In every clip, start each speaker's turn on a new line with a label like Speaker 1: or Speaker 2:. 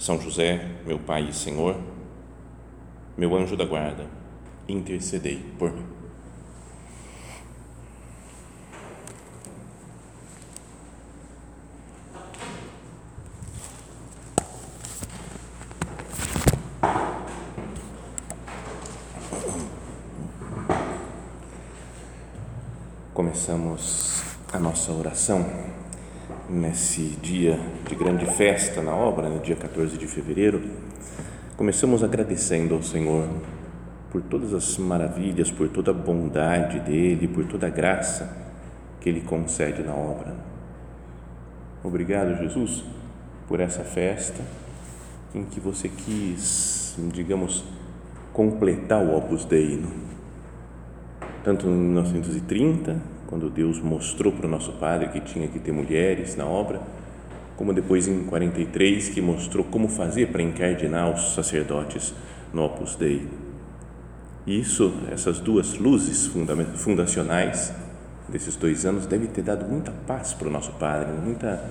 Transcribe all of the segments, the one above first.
Speaker 1: São José, meu Pai e Senhor, meu anjo da guarda, intercedei por mim. Começamos a nossa oração nesse dia de grande festa na obra, no dia 14 de fevereiro. Começamos agradecendo ao Senhor por todas as maravilhas, por toda a bondade dele, por toda a graça que ele concede na obra. Obrigado, Jesus, por essa festa em que você quis, digamos, completar o Opus Dei tanto em 1930, quando Deus mostrou para o nosso Padre que tinha que ter mulheres na obra, como depois em 43, que mostrou como fazer para encardinar os sacerdotes no Opus Dei. Isso, essas duas luzes fundacionais desses dois anos, deve ter dado muita paz para o nosso Padre, muita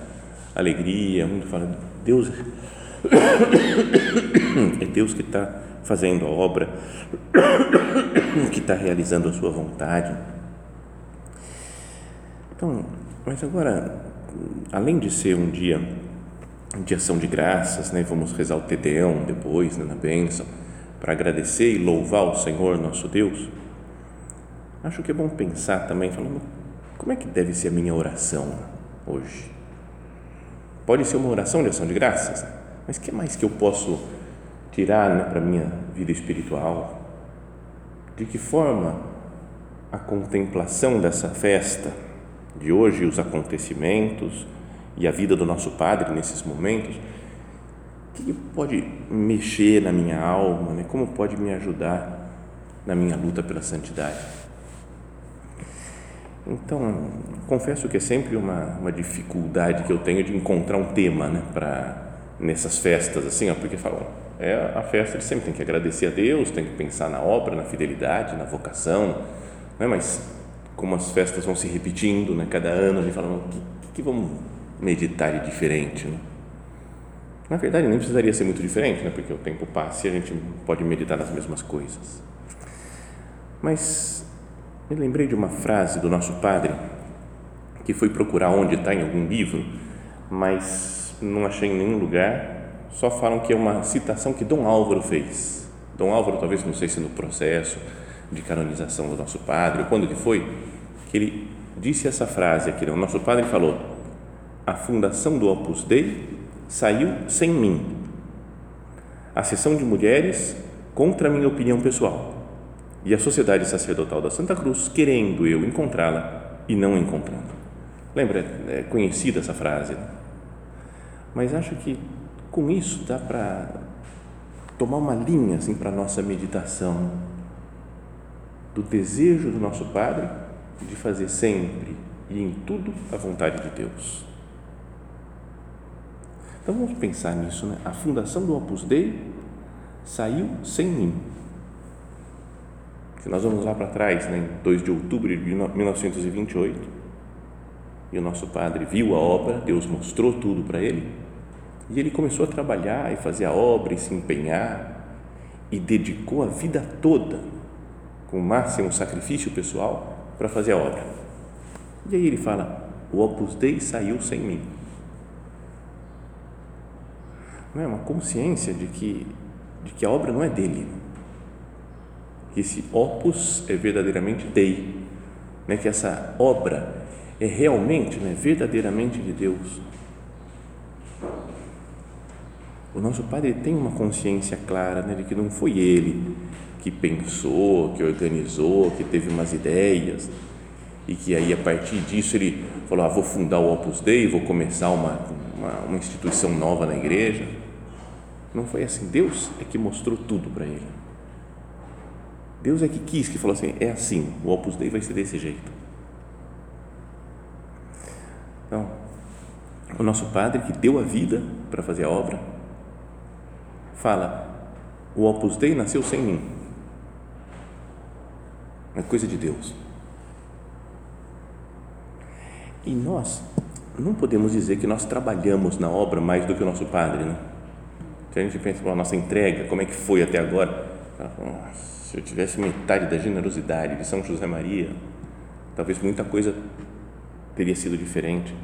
Speaker 1: alegria, muito falando, Deus é Deus que está fazendo a obra, que está realizando a sua vontade. Então, mas agora, além de ser um dia de ação de graças, né, vamos rezar o Tedeão depois, né, na bênção, para agradecer e louvar o Senhor nosso Deus, acho que é bom pensar também, falando, como é que deve ser a minha oração hoje? Pode ser uma oração de ação de graças, mas que mais que eu posso tirar né, para a minha vida espiritual? De que forma a contemplação dessa festa de hoje, os acontecimentos e a vida do nosso Padre nesses momentos, o que pode mexer na minha alma, né? como pode me ajudar na minha luta pela santidade? Então, confesso que é sempre uma, uma dificuldade que eu tenho de encontrar um tema né, para nessas festas, assim, ó, porque falam, é a festa ele sempre tem que agradecer a Deus, tem que pensar na obra, na fidelidade, na vocação, né? mas como as festas vão se repetindo, né? cada ano a gente fala, o que, que vamos meditar de diferente? Né? Na verdade, nem precisaria ser muito diferente, né? porque o tempo passa e a gente pode meditar nas mesmas coisas. Mas me lembrei de uma frase do nosso padre, que foi procurar onde está em algum livro, mas não achei em nenhum lugar só falam que é uma citação que Dom Álvaro fez. Dom Álvaro, talvez, não sei se no processo de canonização do nosso padre, ou quando que foi, que ele disse essa frase aqui, o nosso padre falou, a fundação do Opus Dei saiu sem mim. A sessão de mulheres contra a minha opinião pessoal e a Sociedade Sacerdotal da Santa Cruz querendo eu encontrá-la e não encontrando. Lembra, é conhecida essa frase, né? mas acho que com isso dá para tomar uma linha assim para a nossa meditação do desejo do nosso Padre de fazer sempre e em tudo a vontade de Deus. Então vamos pensar nisso, né? A fundação do Opus Dei saiu sem mim. Se nós vamos lá para trás, né, em 2 de outubro de 1928, e o nosso padre viu a obra, Deus mostrou tudo para ele, e ele começou a trabalhar e fazer a obra e se empenhar e dedicou a vida toda com o máximo sacrifício pessoal para fazer a obra. E aí ele fala: o Opus Dei saiu sem mim. Não é uma consciência de que de que a obra não é dele. Que esse opus é verdadeiramente Dei, né? Que essa obra é realmente, né, verdadeiramente de Deus o nosso Padre tem uma consciência clara né, de que não foi ele que pensou, que organizou, que teve umas ideias e que aí a partir disso ele falou, ah, vou fundar o Opus Dei, vou começar uma, uma, uma instituição nova na igreja. Não foi assim. Deus é que mostrou tudo para ele. Deus é que quis, que falou assim: é assim, o Opus Dei vai ser desse jeito. Então, o nosso Padre que deu a vida para fazer a obra, fala: o Opus Dei nasceu sem mim. É coisa de Deus. E nós não podemos dizer que nós trabalhamos na obra mais do que o nosso Padre, né? Se a gente pensa, a nossa entrega, como é que foi até agora? Se eu tivesse metade da generosidade de São José Maria, talvez muita coisa teria sido diferente.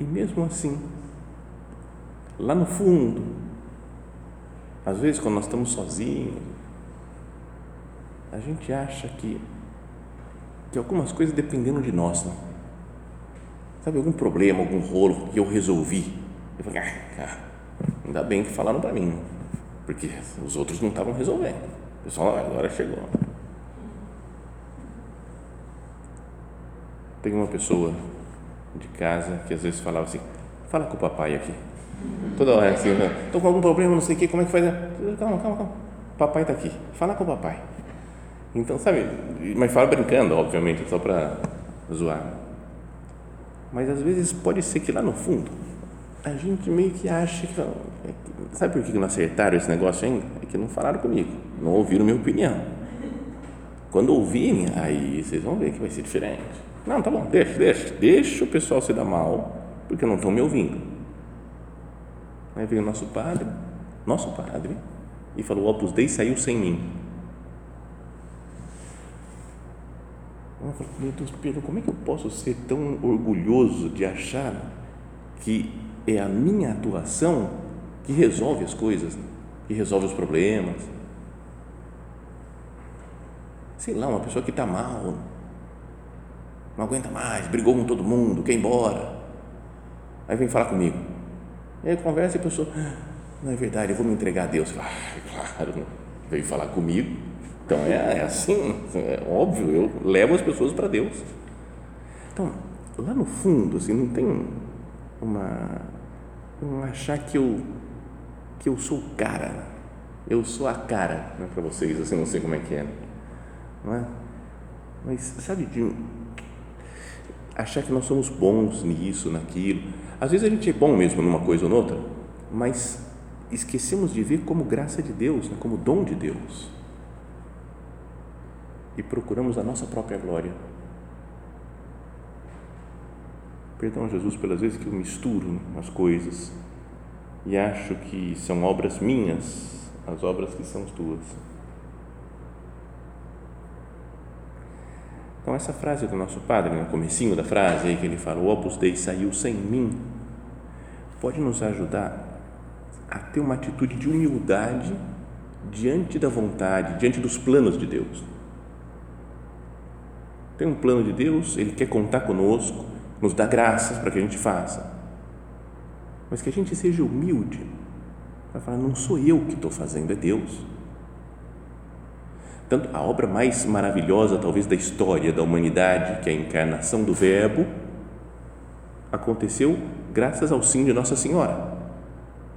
Speaker 1: E mesmo assim, lá no fundo, às vezes quando nós estamos sozinhos, a gente acha que, que algumas coisas dependeram de nós, não? Sabe, algum problema, algum rolo que eu resolvi. Eu falei, ah, ainda bem que falaram para mim, porque os outros não estavam resolvendo. O pessoal, agora chegou. Tem uma pessoa de casa que às vezes falava assim: fala com o papai aqui. Toda hora assim, estou com algum problema, não sei o que, como é que faz? Calma, calma, calma. Papai está aqui, fala com o papai. Então, sabe, mas fala brincando, obviamente, só para zoar. Mas às vezes pode ser que lá no fundo a gente meio que acha que. Sabe por que não acertaram esse negócio ainda? É que não falaram comigo, não ouviram minha opinião. Quando ouvirem, aí vocês vão ver que vai ser diferente. Não, tá bom, deixa, deixa, deixa o pessoal se dar mal, porque não estão me ouvindo. Aí veio nosso padre, nosso padre, e falou: Opus Dei saiu sem mim. Eu falei, meu Deus, Pedro, como é que eu posso ser tão orgulhoso de achar que é a minha atuação que resolve as coisas, que resolve os problemas? Sei lá, uma pessoa que está mal, não aguenta mais, brigou com todo mundo, quer ir embora. Aí vem falar comigo. Aí conversa e a pessoa, ah, não é verdade, eu vou me entregar a Deus. Ah, claro, veio falar comigo então é, é assim, é óbvio, eu levo as pessoas para Deus. Então, lá no fundo, assim, não tem uma. um achar que eu, que eu sou o cara, eu sou a cara né, para vocês, assim, não sei como é que é, não é? Mas, sabe, de achar que nós somos bons nisso, naquilo. Às vezes a gente é bom mesmo numa coisa ou noutra, mas esquecemos de ver como graça de Deus, né, como dom de Deus e procuramos a nossa própria glória. Perdão, Jesus, pelas vezes que eu misturo as coisas e acho que são obras minhas as obras que são tuas. Então essa frase do nosso Padre, no comecinho da frase, aí que ele fala, o Opus Dei saiu sem mim, pode nos ajudar a ter uma atitude de humildade diante da vontade, diante dos planos de Deus. Tem um plano de Deus, Ele quer contar conosco, nos dá graças para que a gente faça. Mas que a gente seja humilde, para falar, não sou eu que estou fazendo, é Deus. Tanto a obra mais maravilhosa, talvez, da história da humanidade, que é a encarnação do Verbo, aconteceu graças ao sim de Nossa Senhora.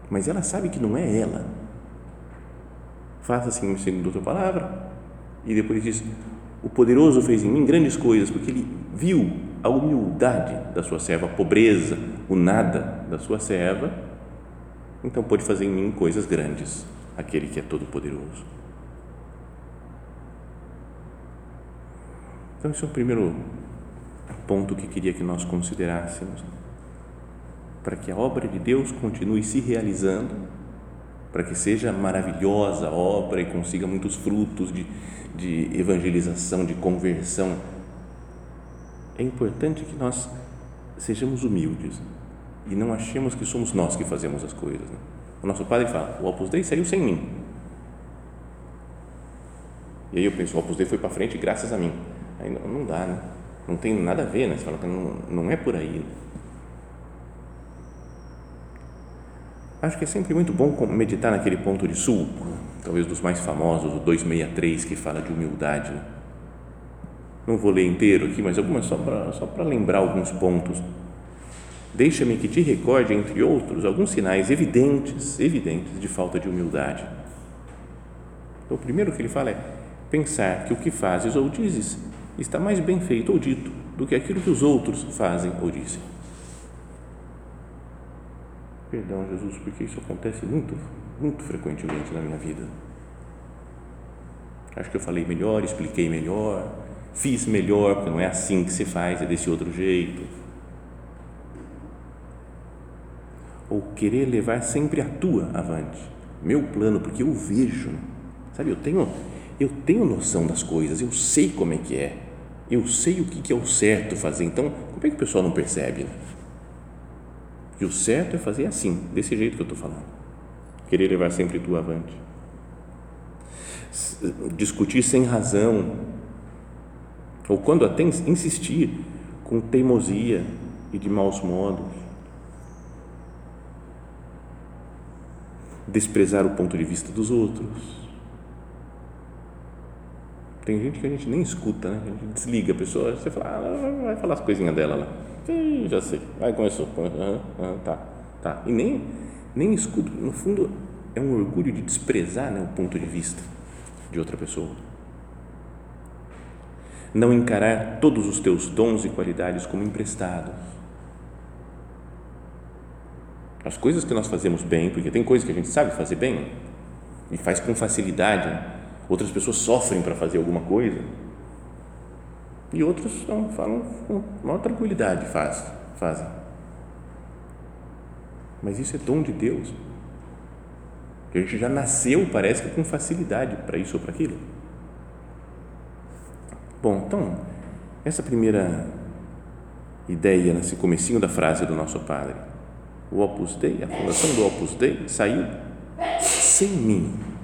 Speaker 1: Mas ela sabe que não é ela. Faça assim segundo a tua palavra. E depois diz: o poderoso fez em mim grandes coisas, porque ele viu a humildade da sua serva, a pobreza, o nada da sua serva, então pôde fazer em mim coisas grandes, aquele que é todo-poderoso. Então, esse é o primeiro ponto que queria que nós considerássemos. Para que a obra de Deus continue se realizando, para que seja maravilhosa a obra e consiga muitos frutos de, de evangelização, de conversão, é importante que nós sejamos humildes e não achemos que somos nós que fazemos as coisas. Né? O nosso padre fala: o Opus Dei saiu sem mim. E aí eu penso: o Opus Dei foi para frente graças a mim. Aí não, não, dá, né? Não tem nada a ver, né? Você fala que não, não é por aí. Né? Acho que é sempre muito bom meditar naquele ponto de sul, talvez dos mais famosos, o 263, que fala de humildade. Né? Não vou ler inteiro aqui, mas algumas só para só lembrar alguns pontos. deixa-me que te recorde, entre outros, alguns sinais evidentes, evidentes de falta de humildade. Então, o primeiro que ele fala é pensar que o que fazes ou dizes está mais bem feito ou dito do que aquilo que os outros fazem ou dizem. Perdão, Jesus, porque isso acontece muito, muito frequentemente na minha vida. Acho que eu falei melhor, expliquei melhor, fiz melhor, porque não é assim que se faz, é desse outro jeito. Ou querer levar sempre a tua avante, meu plano, porque eu vejo, sabe, eu tenho, eu tenho noção das coisas, eu sei como é que é, eu sei o que é o certo fazer, então como é que o pessoal não percebe? Né? Que o certo é fazer assim, desse jeito que eu estou falando, querer levar sempre tu avante, discutir sem razão, ou quando até insistir com teimosia e de maus modos, desprezar o ponto de vista dos outros tem gente que a gente nem escuta, né? A gente desliga a pessoa, você fala, ah, vai falar as coisinhas dela lá. Já sei. Aí começou. Ah, ah, tá, tá. E nem, nem escuta. No fundo, é um orgulho de desprezar né, o ponto de vista de outra pessoa. Não encarar todos os teus dons e qualidades como emprestados. As coisas que nós fazemos bem, porque tem coisas que a gente sabe fazer bem e faz com facilidade, né? Outras pessoas sofrem para fazer alguma coisa e outros não, falam com maior tranquilidade, faz, fazem. Mas isso é dom de Deus. A gente já nasceu, parece que com facilidade para isso ou para aquilo. Bom, então, essa primeira ideia, nesse comecinho da frase do nosso Padre, o Opus Dei, a fundação do Opus Dei saiu sem mim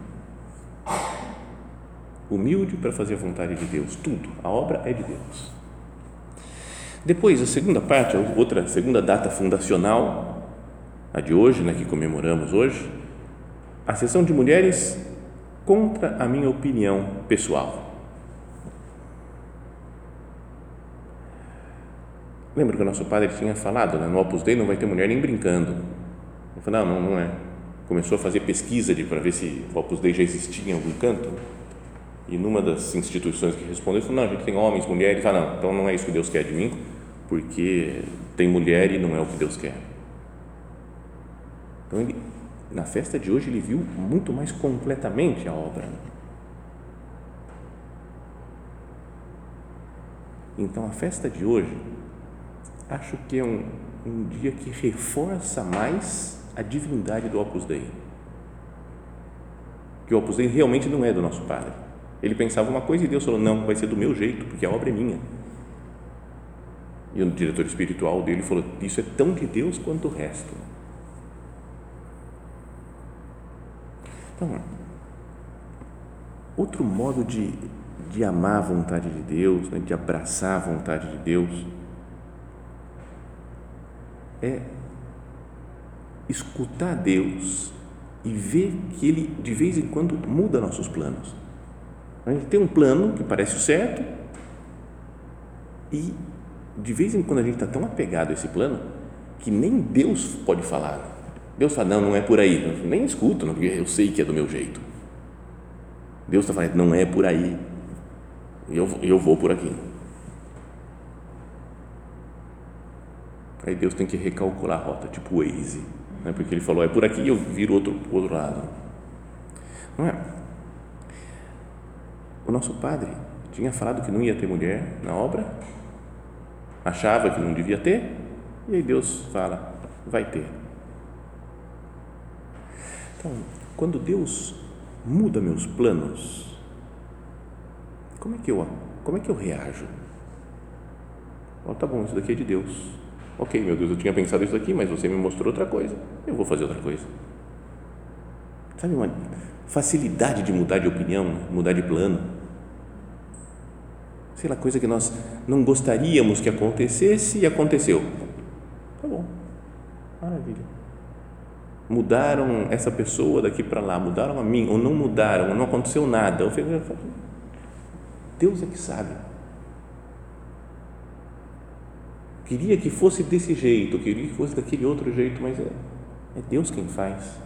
Speaker 1: humilde para fazer a vontade de Deus, tudo, a obra é de Deus. Depois, a segunda parte, a outra segunda data fundacional, a de hoje, né, que comemoramos hoje, a sessão de mulheres contra a minha opinião pessoal. Lembra que o nosso padre tinha falado, né, no Opus Dei não vai ter mulher nem brincando. Eu falei, não, não, não é. Começou a fazer pesquisa para ver se o Opus Dei já existia em algum canto e numa das instituições que respondeu, falou, não, a gente tem homens, mulheres, ah não, então não é isso que Deus quer de mim, porque tem mulher e não é o que Deus quer. Então ele, na festa de hoje ele viu muito mais completamente a obra. Então a festa de hoje acho que é um, um dia que reforça mais a divindade do Opus Dei. Que o Opus Dei realmente não é do nosso Padre ele pensava uma coisa e Deus falou: não, vai ser do meu jeito, porque a obra é minha. E o diretor espiritual dele falou: isso é tão de Deus quanto o resto. Então, outro modo de, de amar a vontade de Deus, né, de abraçar a vontade de Deus, é escutar Deus e ver que Ele de vez em quando muda nossos planos. A gente tem um plano que parece o certo e de vez em quando a gente está tão apegado a esse plano que nem Deus pode falar. Deus fala, não, não é por aí. Eu nem escuto, porque eu sei que é do meu jeito. Deus está falando, não é por aí. Eu, eu vou por aqui. Aí Deus tem que recalcular a rota, tipo Waze. Né? Porque ele falou, é por aqui e eu viro outro, outro lado. Não é? O nosso padre tinha falado que não ia ter mulher na obra, achava que não devia ter, e aí Deus fala: vai ter. Então, quando Deus muda meus planos, como é que eu, como é que eu reajo? Oh, tá bom, isso daqui é de Deus. Ok, meu Deus, eu tinha pensado isso aqui, mas você me mostrou outra coisa. Eu vou fazer outra coisa. Sabe uma facilidade de mudar de opinião, mudar de plano. Sei lá, coisa que nós não gostaríamos que acontecesse e aconteceu. Tá bom, maravilha. Mudaram essa pessoa daqui para lá, mudaram a mim, ou não mudaram, ou não aconteceu nada. Deus é que sabe. queria que fosse desse jeito, queria que fosse daquele outro jeito, mas é, é Deus quem faz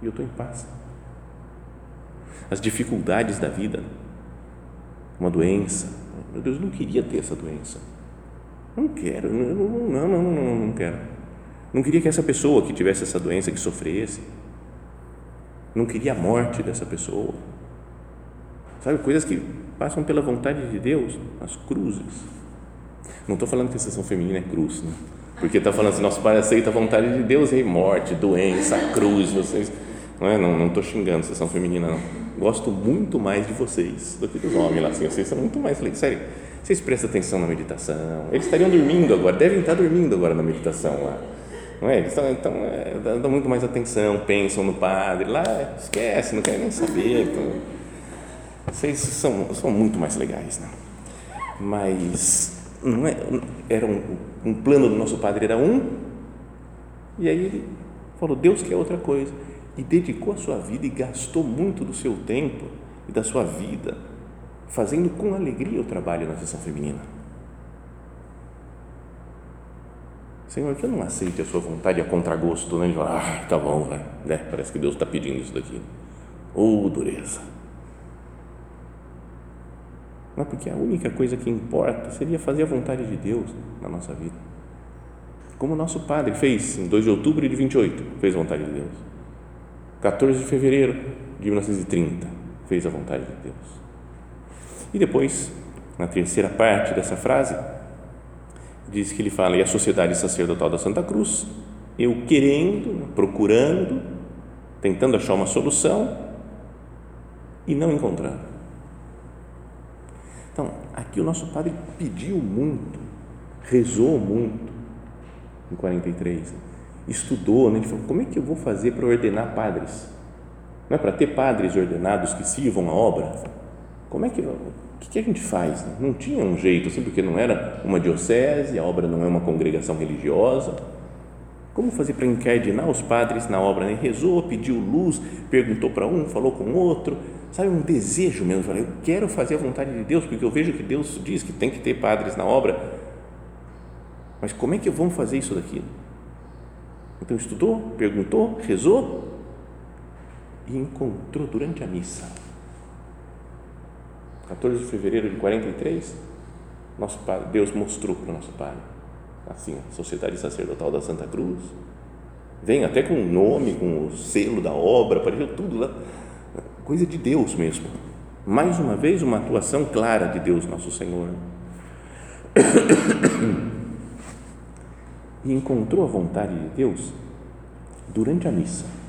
Speaker 1: e eu estou em paz. As dificuldades da vida, uma doença, meu Deus, eu não queria ter essa doença, não quero, não, não, não, não, não quero. Não queria que essa pessoa que tivesse essa doença que sofresse, não queria a morte dessa pessoa, sabe, coisas que passam pela vontade de Deus, as cruzes. Não estou falando que a sessão feminina é cruz, né? porque está falando assim, nosso pai aceita a vontade de Deus, e aí morte, doença, cruz, vocês, não é? Não estou xingando a sessão feminina, não. Gosto muito mais de vocês do que dos homens lá, assim, vocês são muito mais legais, sério. Vocês prestam atenção na meditação, eles estariam dormindo agora, devem estar dormindo agora na meditação lá. Não é? Eles estão, então, é, dão muito mais atenção, pensam no padre, lá esquece, não querem nem saber. Então, vocês são, são muito mais legais, né? Mas não é, era um, um plano do nosso padre era um, e aí ele falou, Deus quer outra coisa. E dedicou a sua vida e gastou muito do seu tempo e da sua vida fazendo com alegria o trabalho na sessão feminina. Senhor, que eu não aceite a sua vontade a contragosto, né? De falar, ah, tá bom, vai. Né? Parece que Deus está pedindo isso daqui. Ou oh, dureza. Não, porque a única coisa que importa seria fazer a vontade de Deus na nossa vida. Como o nosso padre fez em 2 de outubro de 28, fez a vontade de Deus. 14 de fevereiro de 1930, fez a vontade de Deus. E depois, na terceira parte dessa frase, diz que ele fala: e a sociedade sacerdotal da Santa Cruz, eu querendo, procurando, tentando achar uma solução e não encontrando. Então, aqui o nosso padre pediu muito, rezou muito em 43, estudou, né? ele falou: como é que eu vou fazer para ordenar padres? Não é para ter padres ordenados que sirvam a obra? Como é que o que a gente faz? Não tinha um jeito, assim, porque não era uma diocese, a obra não é uma congregação religiosa. Como fazer para encardinar os padres na obra? Né? Rezou, pediu luz, perguntou para um, falou com outro, sabe, um desejo mesmo. Eu quero fazer a vontade de Deus, porque eu vejo que Deus diz que tem que ter padres na obra. Mas como é que vamos fazer isso daqui? Então estudou, perguntou, rezou e encontrou durante a missa 14 de fevereiro de 43, nosso padre, Deus mostrou para o nosso Pai, assim, a Sociedade Sacerdotal da Santa Cruz, vem até com o nome, com o selo da obra, apareceu tudo lá, coisa de Deus mesmo. Mais uma vez, uma atuação clara de Deus, nosso Senhor. E encontrou a vontade de Deus durante a missa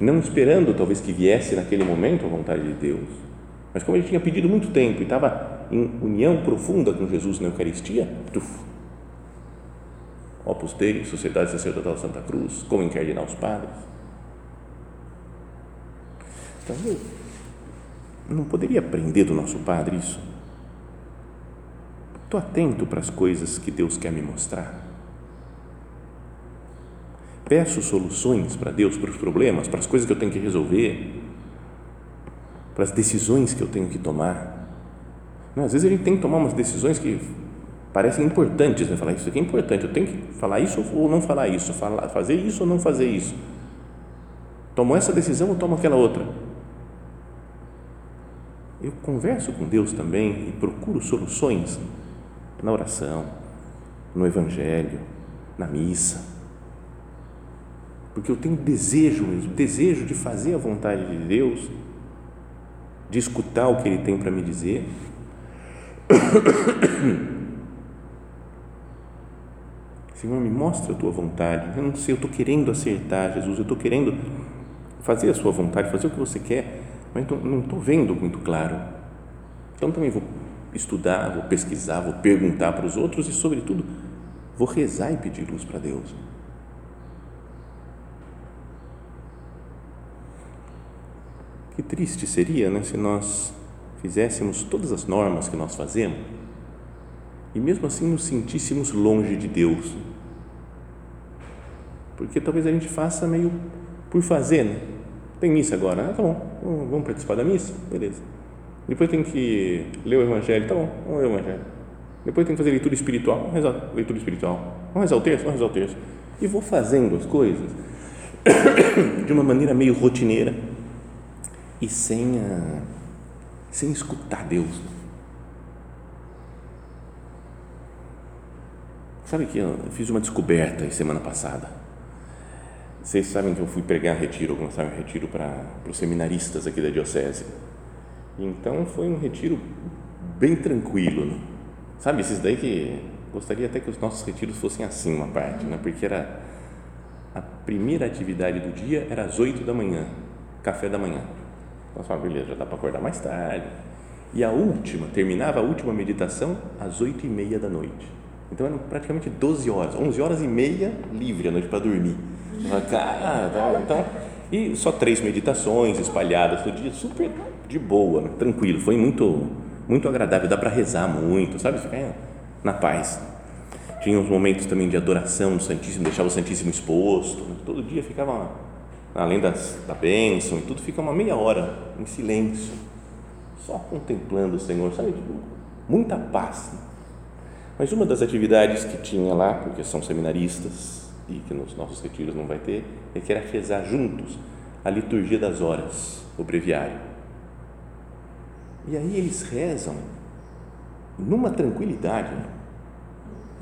Speaker 1: não esperando talvez que viesse naquele momento a vontade de Deus, mas como ele tinha pedido muito tempo e estava em união profunda com Jesus na Eucaristia, tuf, Opus Dei, Sociedade Sacerdotal Santa Cruz, como encardinar os padres. Então, eu não poderia aprender do nosso Padre isso? Estou atento para as coisas que Deus quer me mostrar peço soluções para Deus, para os problemas, para as coisas que eu tenho que resolver, para as decisões que eu tenho que tomar. Não, às vezes a gente tem que tomar umas decisões que parecem importantes, né? falar isso aqui é importante, eu tenho que falar isso ou não falar isso, falar, fazer isso ou não fazer isso. Tomo essa decisão ou tomo aquela outra? Eu converso com Deus também e procuro soluções na oração, no Evangelho, na missa porque eu tenho desejo mesmo, desejo de fazer a vontade de Deus, de escutar o que Ele tem para me dizer. Senhor, me mostra a tua vontade. Eu não sei, eu estou querendo acertar, Jesus, eu estou querendo fazer a sua vontade, fazer o que você quer, mas não estou vendo muito claro. Então também vou estudar, vou pesquisar, vou perguntar para os outros e, sobretudo, vou rezar e pedir luz para Deus. Que triste seria né, se nós fizéssemos todas as normas que nós fazemos e mesmo assim nos sentíssemos longe de Deus. Porque talvez a gente faça meio por fazer, né? Tem missa agora, ah, tá bom, vamos participar da missa? Beleza. Depois tem que ler o Evangelho, tá bom, vamos ler o Evangelho. Depois tem que fazer leitura espiritual, vamos rezar leitura espiritual. Vamos rezar o texto, vamos rezar o texto. E vou fazendo as coisas de uma maneira meio rotineira e sem, a, sem escutar Deus. Sabe que eu fiz uma descoberta semana passada. Vocês sabem que eu fui pregar retiro, começar um retiro para os seminaristas aqui da diocese. Então foi um retiro bem tranquilo. Né? Sabe, esses daí que gostaria até que os nossos retiros fossem assim uma parte, né? Porque era a primeira atividade do dia era às 8 da manhã, café da manhã. Então, fala, beleza, já dá para acordar mais tarde. E a última, terminava a última meditação às 8 e meia da noite. Então eram praticamente 12 horas, 11 horas e meia livre à noite para dormir. Tá, então, e só três meditações espalhadas todo dia, super de boa, tranquilo. Foi muito, muito agradável. Dá para rezar muito, sabe? Ficar na paz. Tinha uns momentos também de adoração do Santíssimo, deixava o Santíssimo exposto. Todo dia ficava, além das, da bênção e tudo, fica uma meia hora em silêncio, só contemplando o Senhor, sabe? Tipo, muita paz. Mas uma das atividades que tinha lá, porque são seminaristas e que nos nossos retiros não vai ter, é que era rezar juntos a liturgia das horas, o breviário. E aí eles rezam numa tranquilidade,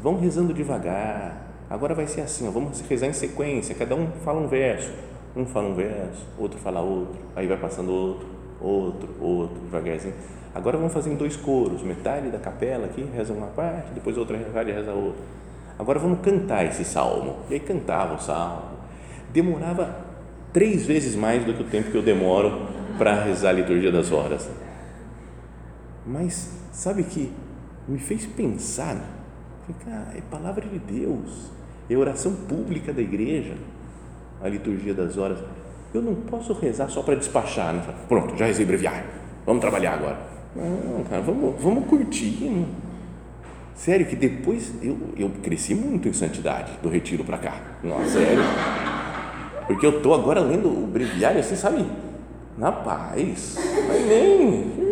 Speaker 1: vão rezando devagar. Agora vai ser assim, ó, vamos rezar em sequência, cada um fala um verso, um fala um verso, outro fala outro, aí vai passando outro, outro, outro, devagarzinho Agora vamos fazer em dois coros, metade da capela aqui reza uma parte, depois outra metade reza outra. Agora vamos cantar esse salmo. E aí cantava o salmo. Demorava três vezes mais do que o tempo que eu demoro para rezar a liturgia das horas. Mas sabe que me fez pensar, cara, é palavra de Deus, é oração pública da igreja, a liturgia das horas. Eu não posso rezar só para despachar, né? pronto, já rezei breviário, vamos trabalhar agora. Não, cara, vamos, vamos curtir. Sério que depois eu, eu cresci muito em santidade do retiro para cá. Nossa, sério. Porque eu tô agora lendo o breviário assim, sabe? Na paz. Vai nem.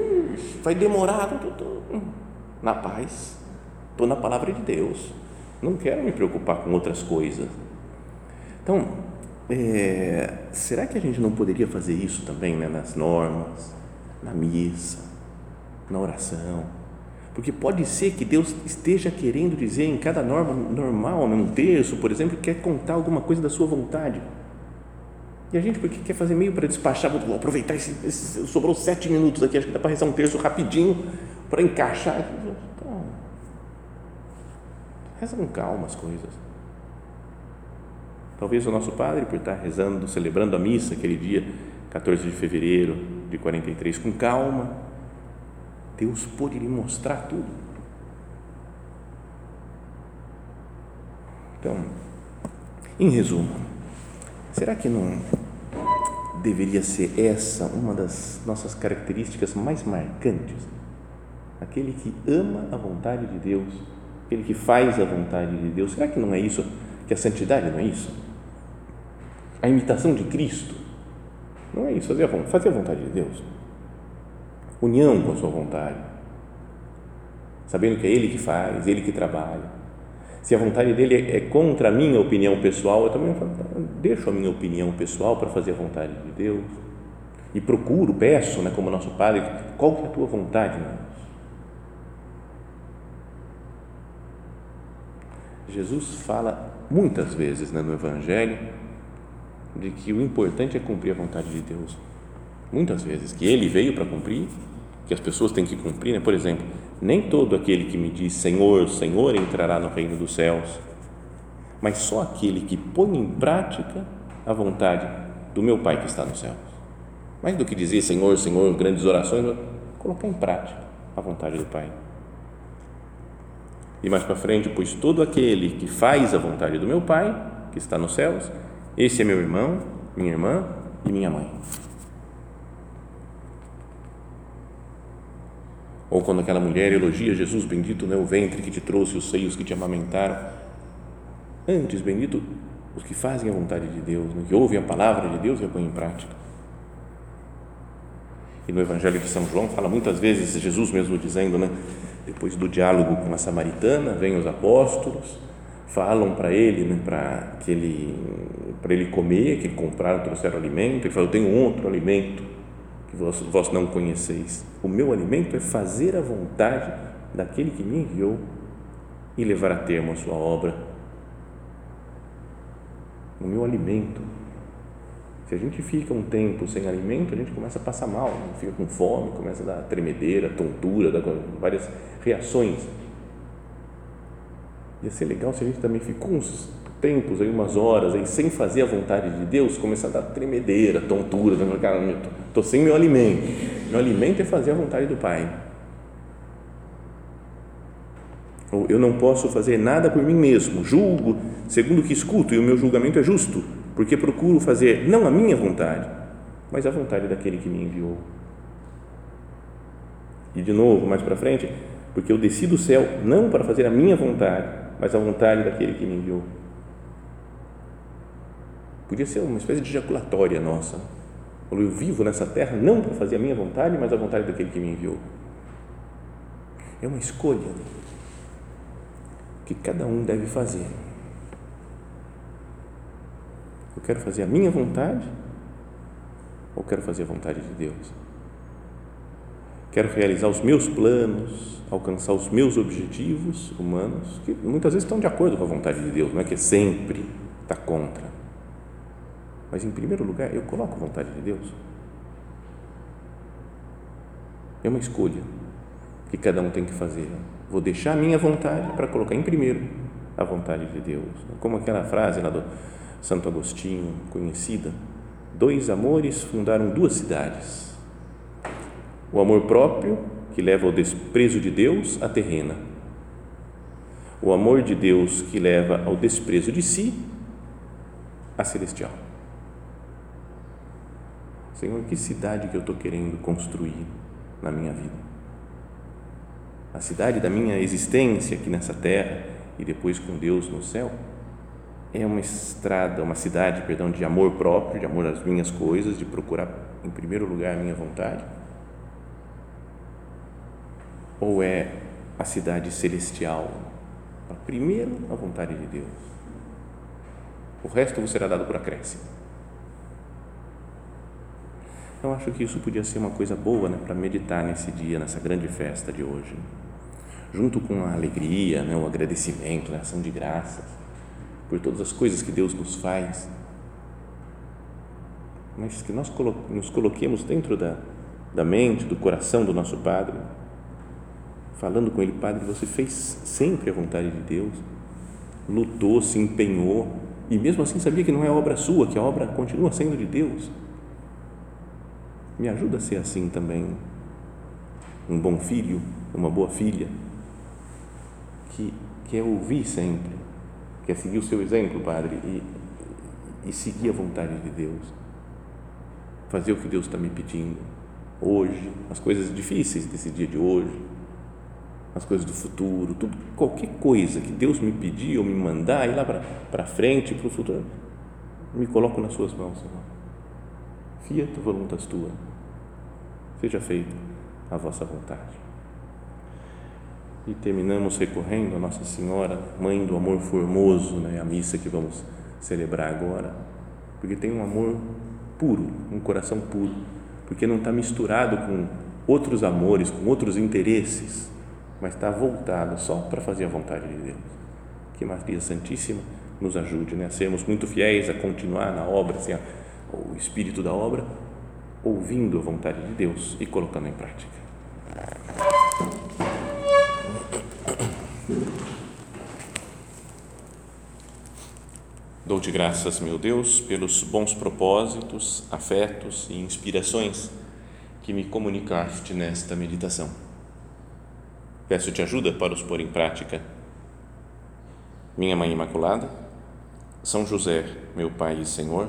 Speaker 1: Vai demorar. Tô. Na paz. Estou na palavra de Deus. Não quero me preocupar com outras coisas. Então, é, será que a gente não poderia fazer isso também né, nas normas, na missa, na oração. Porque pode ser que Deus esteja querendo dizer em cada norma normal, num terço, por exemplo, quer contar alguma coisa da sua vontade. E a gente, porque quer fazer meio para despachar, vou aproveitar, esse, esse, sobrou sete minutos aqui, acho que dá para rezar um terço rapidinho, para encaixar. Então, reza com calma as coisas. Talvez o nosso padre, por estar rezando, celebrando a missa aquele dia, 14 de fevereiro de 43, com calma, Deus pode lhe mostrar tudo. Então, em resumo, será que não deveria ser essa uma das nossas características mais marcantes? Aquele que ama a vontade de Deus, aquele que faz a vontade de Deus. Será que não é isso? Que a santidade não é isso? A imitação de Cristo não é isso, fazer a, fazer a vontade de Deus união com a sua vontade, sabendo que é Ele que faz, Ele que trabalha. Se a vontade dele é contra a minha opinião pessoal, eu também deixo a minha opinião pessoal para fazer a vontade de Deus e procuro, peço, né, como nosso Padre, qual que é a tua vontade, Deus? Jesus fala muitas vezes né, no Evangelho de que o importante é cumprir a vontade de Deus muitas vezes, que ele veio para cumprir, que as pessoas têm que cumprir, né? por exemplo, nem todo aquele que me diz Senhor, Senhor entrará no reino dos céus, mas só aquele que põe em prática a vontade do meu Pai que está nos céus. Mais do que dizer Senhor, Senhor, grandes orações, colocar em prática a vontade do Pai. E mais para frente, pois todo aquele que faz a vontade do meu Pai, que está nos céus, esse é meu irmão, minha irmã e minha mãe. Ou quando aquela mulher elogia Jesus, bendito não é o ventre que te trouxe, os seios que te amamentaram. Antes, bendito os que fazem a vontade de Deus, que ouvem a palavra de Deus e a põem em prática. E no Evangelho de São João fala muitas vezes, Jesus mesmo dizendo, né? Depois do diálogo com a samaritana, vêm os apóstolos, falam para ele, né, para que ele para ele comer, que compraram, trouxeram alimento. Ele falou: Eu tenho outro alimento que vós, vós não conheceis. O meu alimento é fazer a vontade daquele que me enviou e levar a termo a sua obra. O meu alimento. Se a gente fica um tempo sem alimento, a gente começa a passar mal, fica com fome, começa a dar tremedeira, tontura, várias reações. Ia ser legal se a gente também ficou uns tempos, aí umas horas, aí sem fazer a vontade de Deus, começar a dar tremedeira, tontura, cara, estou sem meu alimento. Meu alimento é fazer a vontade do Pai. Ou eu não posso fazer nada por mim mesmo, julgo segundo o que escuto e o meu julgamento é justo, porque procuro fazer não a minha vontade, mas a vontade daquele que me enviou. E de novo, mais para frente, porque eu desci do céu não para fazer a minha vontade, mas a vontade daquele que me enviou. Podia ser uma espécie de ejaculatória nossa. Eu vivo nessa terra não para fazer a minha vontade, mas a vontade daquele que me enviou. É uma escolha que cada um deve fazer. Eu quero fazer a minha vontade ou quero fazer a vontade de Deus? Quero realizar os meus planos, alcançar os meus objetivos humanos, que muitas vezes estão de acordo com a vontade de Deus, não é que sempre está contra. Mas em primeiro lugar, eu coloco a vontade de Deus. É uma escolha que cada um tem que fazer. Vou deixar a minha vontade para colocar em primeiro a vontade de Deus. Como aquela frase lá do Santo Agostinho, conhecida: dois amores fundaram duas cidades. O amor próprio, que leva ao desprezo de Deus, a terrena. O amor de Deus, que leva ao desprezo de si, a celestial. Senhor, que cidade que eu estou querendo construir na minha vida? a cidade da minha existência aqui nessa terra e depois com Deus no céu, é uma estrada, uma cidade, perdão, de amor próprio, de amor às minhas coisas, de procurar em primeiro lugar a minha vontade? Ou é a cidade celestial, primeiro a vontade de Deus? O resto será dado por acréscimo. Eu acho que isso podia ser uma coisa boa né, para meditar nesse dia, nessa grande festa de hoje junto com a alegria, né, o agradecimento, né, a ação de graças por todas as coisas que Deus nos faz, mas que nós nos coloquemos dentro da, da mente, do coração do nosso Padre, falando com Ele, Padre, você fez sempre a vontade de Deus, lutou, se empenhou, e mesmo assim sabia que não é obra sua, que a obra continua sendo de Deus. Me ajuda a ser assim também, um bom filho, uma boa filha. Que quer ouvir sempre, quer seguir o seu exemplo, Padre, e, e seguir a vontade de Deus, fazer o que Deus está me pedindo. Hoje, as coisas difíceis desse dia de hoje, as coisas do futuro, tudo, qualquer coisa que Deus me pedir ou me mandar, ir lá para frente, para o futuro, me coloco nas suas mãos, Senhor. Fiat voluntas tua, seja feita a vossa vontade e terminamos recorrendo a Nossa Senhora, Mãe do Amor Formoso, né, a missa que vamos celebrar agora, porque tem um amor puro, um coração puro, porque não está misturado com outros amores, com outros interesses, mas está voltado só para fazer a vontade de Deus. Que Maria Santíssima nos ajude né, a sermos muito fiéis, a continuar na obra, assim, o espírito da obra, ouvindo a vontade de Deus e colocando em prática. Dou-te graças, meu Deus, pelos bons propósitos, afetos e inspirações que me comunicaste nesta meditação. Peço-te ajuda para os pôr em prática. Minha Mãe Imaculada, São José, meu Pai e Senhor,